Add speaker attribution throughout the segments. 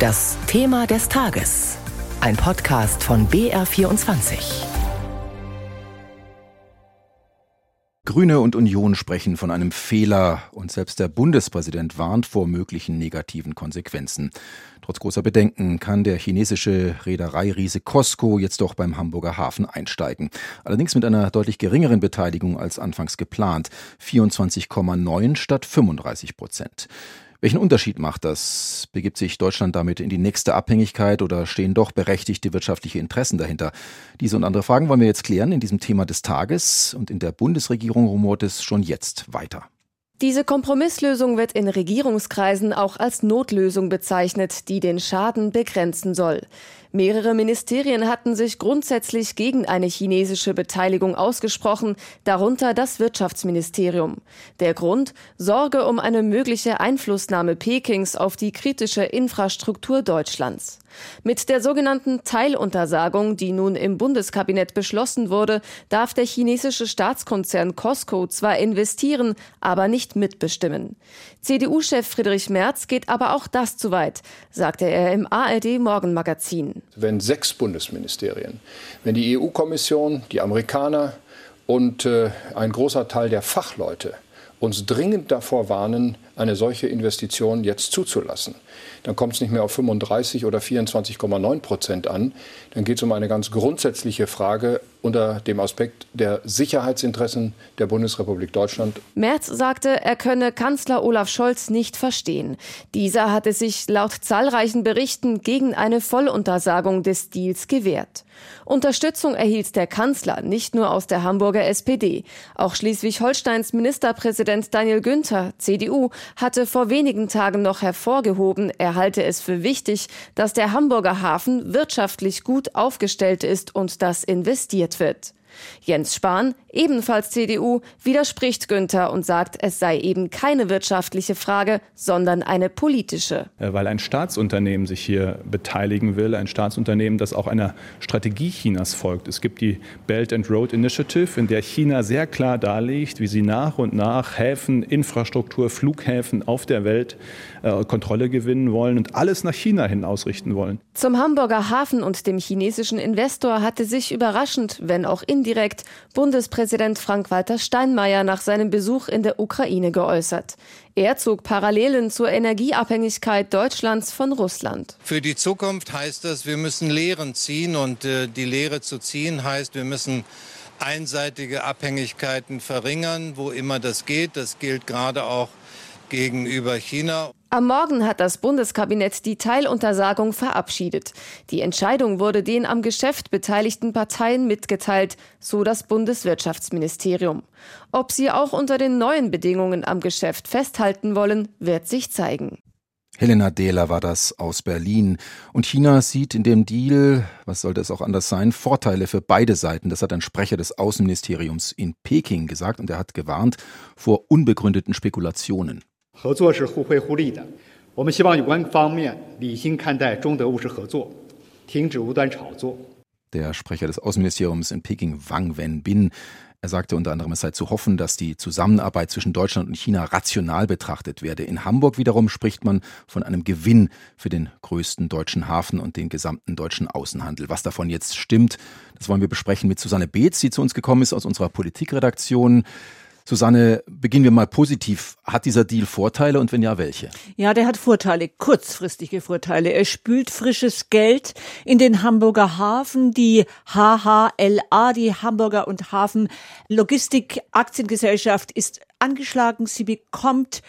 Speaker 1: Das Thema des Tages. Ein Podcast von BR24.
Speaker 2: Grüne und Union sprechen von einem Fehler und selbst der Bundespräsident warnt vor möglichen negativen Konsequenzen. Trotz großer Bedenken kann der chinesische Reedereiriese Costco jetzt doch beim Hamburger Hafen einsteigen. Allerdings mit einer deutlich geringeren Beteiligung als anfangs geplant. 24,9 statt 35 Prozent. Welchen Unterschied macht das? Begibt sich Deutschland damit in die nächste Abhängigkeit oder stehen doch berechtigte wirtschaftliche Interessen dahinter? Diese und andere Fragen wollen wir jetzt klären in diesem Thema des Tages und in der Bundesregierung rumort es schon jetzt weiter.
Speaker 3: Diese Kompromisslösung wird in Regierungskreisen auch als Notlösung bezeichnet, die den Schaden begrenzen soll. Mehrere Ministerien hatten sich grundsätzlich gegen eine chinesische Beteiligung ausgesprochen, darunter das Wirtschaftsministerium. Der Grund Sorge um eine mögliche Einflussnahme Pekings auf die kritische Infrastruktur Deutschlands. Mit der sogenannten Teiluntersagung, die nun im Bundeskabinett beschlossen wurde, darf der chinesische Staatskonzern Costco zwar investieren, aber nicht mitbestimmen. CDU-Chef Friedrich Merz geht aber auch das zu weit, sagte er im ARD Morgenmagazin.
Speaker 4: Wenn sechs Bundesministerien, wenn die EU-Kommission, die Amerikaner und äh, ein großer Teil der Fachleute uns dringend davor warnen, eine solche Investition jetzt zuzulassen. Dann kommt es nicht mehr auf 35 oder 24,9 Prozent an. Dann geht es um eine ganz grundsätzliche Frage unter dem Aspekt der Sicherheitsinteressen der Bundesrepublik Deutschland.
Speaker 3: Merz sagte, er könne Kanzler Olaf Scholz nicht verstehen. Dieser hatte sich laut zahlreichen Berichten gegen eine Volluntersagung des Deals gewehrt. Unterstützung erhielt der Kanzler nicht nur aus der Hamburger SPD. Auch Schleswig-Holsteins Ministerpräsident Daniel Günther, CDU, hatte vor wenigen Tagen noch hervorgehoben, er halte es für wichtig, dass der Hamburger Hafen wirtschaftlich gut aufgestellt ist und das investiert wird. Jens Spahn, ebenfalls CDU, widerspricht Günther und sagt, es sei eben keine wirtschaftliche Frage, sondern eine politische.
Speaker 5: Äh, weil ein Staatsunternehmen sich hier beteiligen will, ein Staatsunternehmen, das auch einer Strategie Chinas folgt. Es gibt die Belt and Road Initiative, in der China sehr klar darlegt, wie sie nach und nach Häfen, Infrastruktur, Flughäfen auf der Welt äh, Kontrolle gewinnen wollen und alles nach China hin ausrichten wollen.
Speaker 3: Zum Hamburger Hafen und dem chinesischen Investor hatte sich überraschend, wenn auch indirekt, Bundespräsident Frank-Walter Steinmeier nach seinem Besuch in der Ukraine geäußert. Er zog Parallelen zur Energieabhängigkeit Deutschlands von Russland.
Speaker 6: Für die Zukunft heißt das, wir müssen Lehren ziehen und äh, die Lehre zu ziehen heißt, wir müssen einseitige Abhängigkeiten verringern, wo immer das geht. Das gilt gerade auch gegenüber China.
Speaker 3: Am Morgen hat das Bundeskabinett die Teiluntersagung verabschiedet. Die Entscheidung wurde den am Geschäft beteiligten Parteien mitgeteilt, so das Bundeswirtschaftsministerium. Ob sie auch unter den neuen Bedingungen am Geschäft festhalten wollen, wird sich zeigen.
Speaker 2: Helena Dehler war das aus Berlin. Und China sieht in dem Deal, was sollte es auch anders sein, Vorteile für beide Seiten. Das hat ein Sprecher des Außenministeriums in Peking gesagt und er hat gewarnt vor unbegründeten Spekulationen.
Speaker 7: 合作是互惠互利的。我们希望有关方面理性看待中德务实合作，停止无端炒作。
Speaker 2: Der Sprecher des Außenministeriums in Peking, Wang Wenbin, er sagte unter anderem, es sei zu hoffen, dass die Zusammenarbeit zwischen Deutschland und China rational betrachtet werde. In Hamburg wiederum spricht man von einem Gewinn für den größten deutschen Hafen und den gesamten deutschen Außenhandel. Was davon jetzt stimmt, das wollen wir besprechen mit Susanne Beetz, die zu uns gekommen ist aus unserer Politikredaktion. Susanne, beginnen wir mal positiv. Hat dieser Deal Vorteile und wenn ja, welche?
Speaker 8: Ja, der hat Vorteile, kurzfristige Vorteile. Er spült frisches Geld in den Hamburger Hafen. Die HHLA, die Hamburger und Hafen Logistik Aktiengesellschaft, ist angeschlagen. Sie bekommt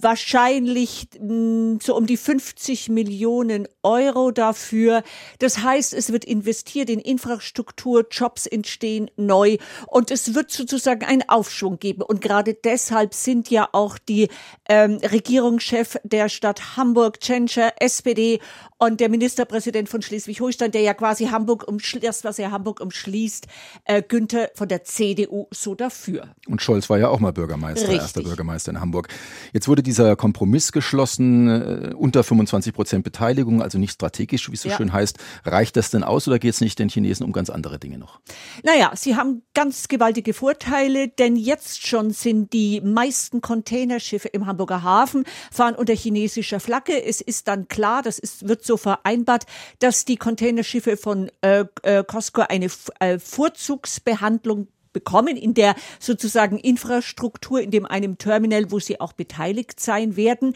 Speaker 8: wahrscheinlich mh, so um die 50 Millionen Euro dafür. Das heißt, es wird investiert in Infrastruktur, Jobs entstehen neu und es wird sozusagen einen Aufschwung geben. Und gerade deshalb sind ja auch die ähm, Regierungschef der Stadt Hamburg, Tschentscher, SPD und der Ministerpräsident von Schleswig-Holstein, der ja quasi Hamburg umschließt, das, was er Hamburg umschließt, äh, Günther von der CDU so dafür.
Speaker 2: Und Scholz war ja auch mal Bürgermeister, Richtig. erster Bürgermeister in Hamburg. Jetzt wurde dieser Kompromiss geschlossen, äh, unter 25 Prozent Beteiligung, also nicht strategisch, wie es so ja. schön heißt. Reicht das denn aus oder geht es nicht den Chinesen um ganz andere Dinge noch?
Speaker 8: Naja, sie haben ganz gewaltige Vorteile, denn jetzt schon sind die meisten Containerschiffe im Hamburger Hafen, fahren unter chinesischer Flagge. Es ist dann klar, das ist, wird so vereinbart, dass die Containerschiffe von äh, äh, COSCO eine äh, Vorzugsbehandlung bekommen in der sozusagen Infrastruktur, in dem einem Terminal, wo sie auch beteiligt sein werden.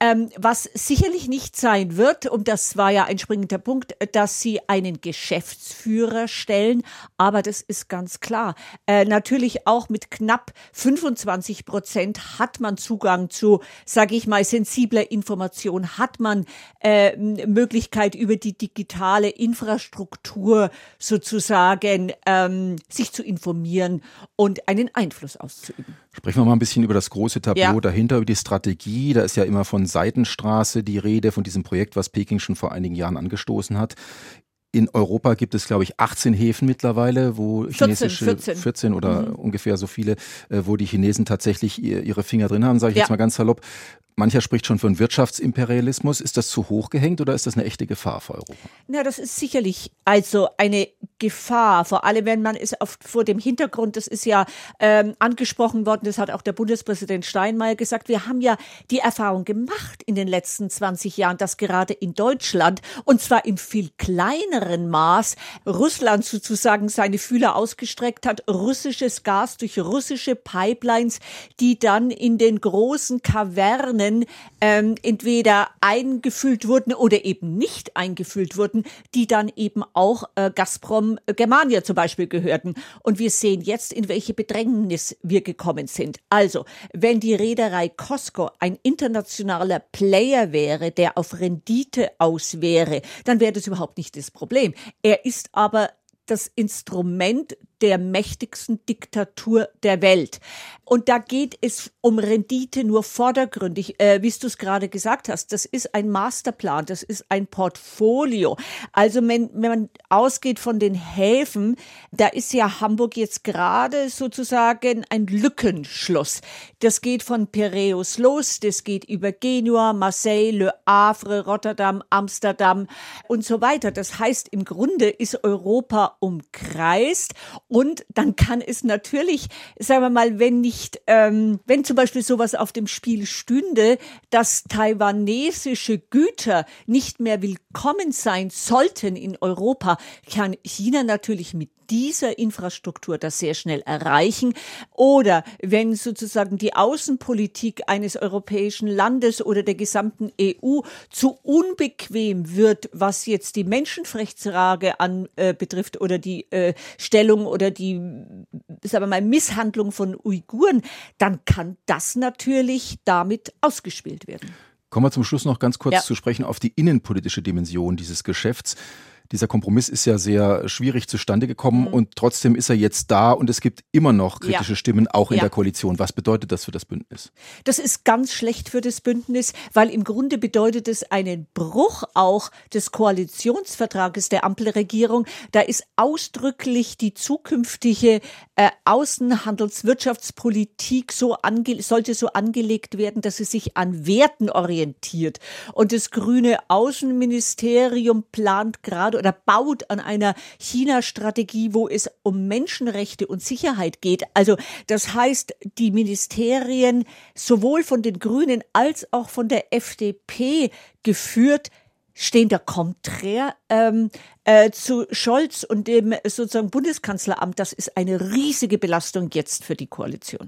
Speaker 8: Ähm, was sicherlich nicht sein wird, und das war ja ein springender Punkt, dass sie einen Geschäftsführer stellen, aber das ist ganz klar. Äh, natürlich auch mit knapp 25 Prozent hat man Zugang zu, sage ich mal, sensibler Information, hat man äh, Möglichkeit über die digitale Infrastruktur sozusagen ähm, sich zu informieren und einen Einfluss auszuüben.
Speaker 2: Sprechen wir mal ein bisschen über das große Tableau ja. dahinter, über die Strategie. Da ist ja immer von Seitenstraße die Rede, von diesem Projekt, was Peking schon vor einigen Jahren angestoßen hat. In Europa gibt es, glaube ich, 18 Häfen mittlerweile, wo
Speaker 8: 14,
Speaker 2: chinesische
Speaker 8: 14,
Speaker 2: 14 oder mhm. ungefähr so viele, äh, wo die Chinesen tatsächlich ihre Finger drin haben, sage ich ja. jetzt mal ganz salopp. Mancher spricht schon von Wirtschaftsimperialismus. Ist das zu hoch gehängt oder ist das eine echte Gefahr für Europa?
Speaker 8: Na, das ist sicherlich also eine Gefahr, vor allem wenn man es auf, vor dem Hintergrund, das ist ja ähm, angesprochen worden, das hat auch der Bundespräsident Steinmeier gesagt, wir haben ja die Erfahrung gemacht in den letzten 20 Jahren, dass gerade in Deutschland und zwar im viel kleineren Maß Russland sozusagen seine Fühler ausgestreckt hat, russisches Gas durch russische Pipelines, die dann in den großen Kavernen Mengen ähm, entweder eingefüllt wurden oder eben nicht eingefüllt wurden, die dann eben auch äh, Gazprom äh, Germania zum Beispiel gehörten. Und wir sehen jetzt, in welche Bedrängnis wir gekommen sind. Also, wenn die Reederei Costco ein internationaler Player wäre, der auf Rendite aus wäre, dann wäre das überhaupt nicht das Problem. Er ist aber das Instrument der mächtigsten Diktatur der Welt. Und da geht es um Rendite nur vordergründig, äh, wie du es gerade gesagt hast. Das ist ein Masterplan, das ist ein Portfolio. Also wenn, wenn man ausgeht von den Häfen, da ist ja Hamburg jetzt gerade sozusagen ein Lückenschluss. Das geht von Piräus los, das geht über Genua, Marseille, Le Havre, Rotterdam, Amsterdam und so weiter. Das heißt, im Grunde ist Europa umkreist und dann kann es natürlich, sagen wir mal, wenn nicht, ähm, wenn zum Beispiel sowas auf dem Spiel stünde, dass taiwanesische Güter nicht mehr willkommen sein sollten in Europa, kann China natürlich mit dieser Infrastruktur das sehr schnell erreichen. Oder wenn sozusagen die Außenpolitik eines europäischen Landes oder der gesamten EU zu unbequem wird, was jetzt die Menschenrechtsfrage an äh, betrifft oder die äh, Stellung oder die, sagen wir mal, Misshandlung von Uiguren, dann kann das natürlich damit ausgespielt werden.
Speaker 2: Kommen wir zum Schluss noch ganz kurz ja. zu sprechen auf die innenpolitische Dimension dieses Geschäfts. Dieser Kompromiss ist ja sehr schwierig zustande gekommen mhm. und trotzdem ist er jetzt da und es gibt immer noch kritische ja. Stimmen, auch in ja. der Koalition. Was bedeutet das für das Bündnis?
Speaker 8: Das ist ganz schlecht für das Bündnis, weil im Grunde bedeutet es einen Bruch auch des Koalitionsvertrages der Ampelregierung. Da ist ausdrücklich die zukünftige äh, Außenhandelswirtschaftspolitik so ange sollte so angelegt werden, dass sie sich an Werten orientiert. Und das grüne Außenministerium plant gerade oder baut an einer China-Strategie, wo es um Menschenrechte und Sicherheit geht. Also das heißt, die Ministerien sowohl von den Grünen als auch von der FDP geführt stehen da konträr ähm, äh, zu Scholz und dem sozusagen Bundeskanzleramt. Das ist eine riesige Belastung jetzt für die Koalition.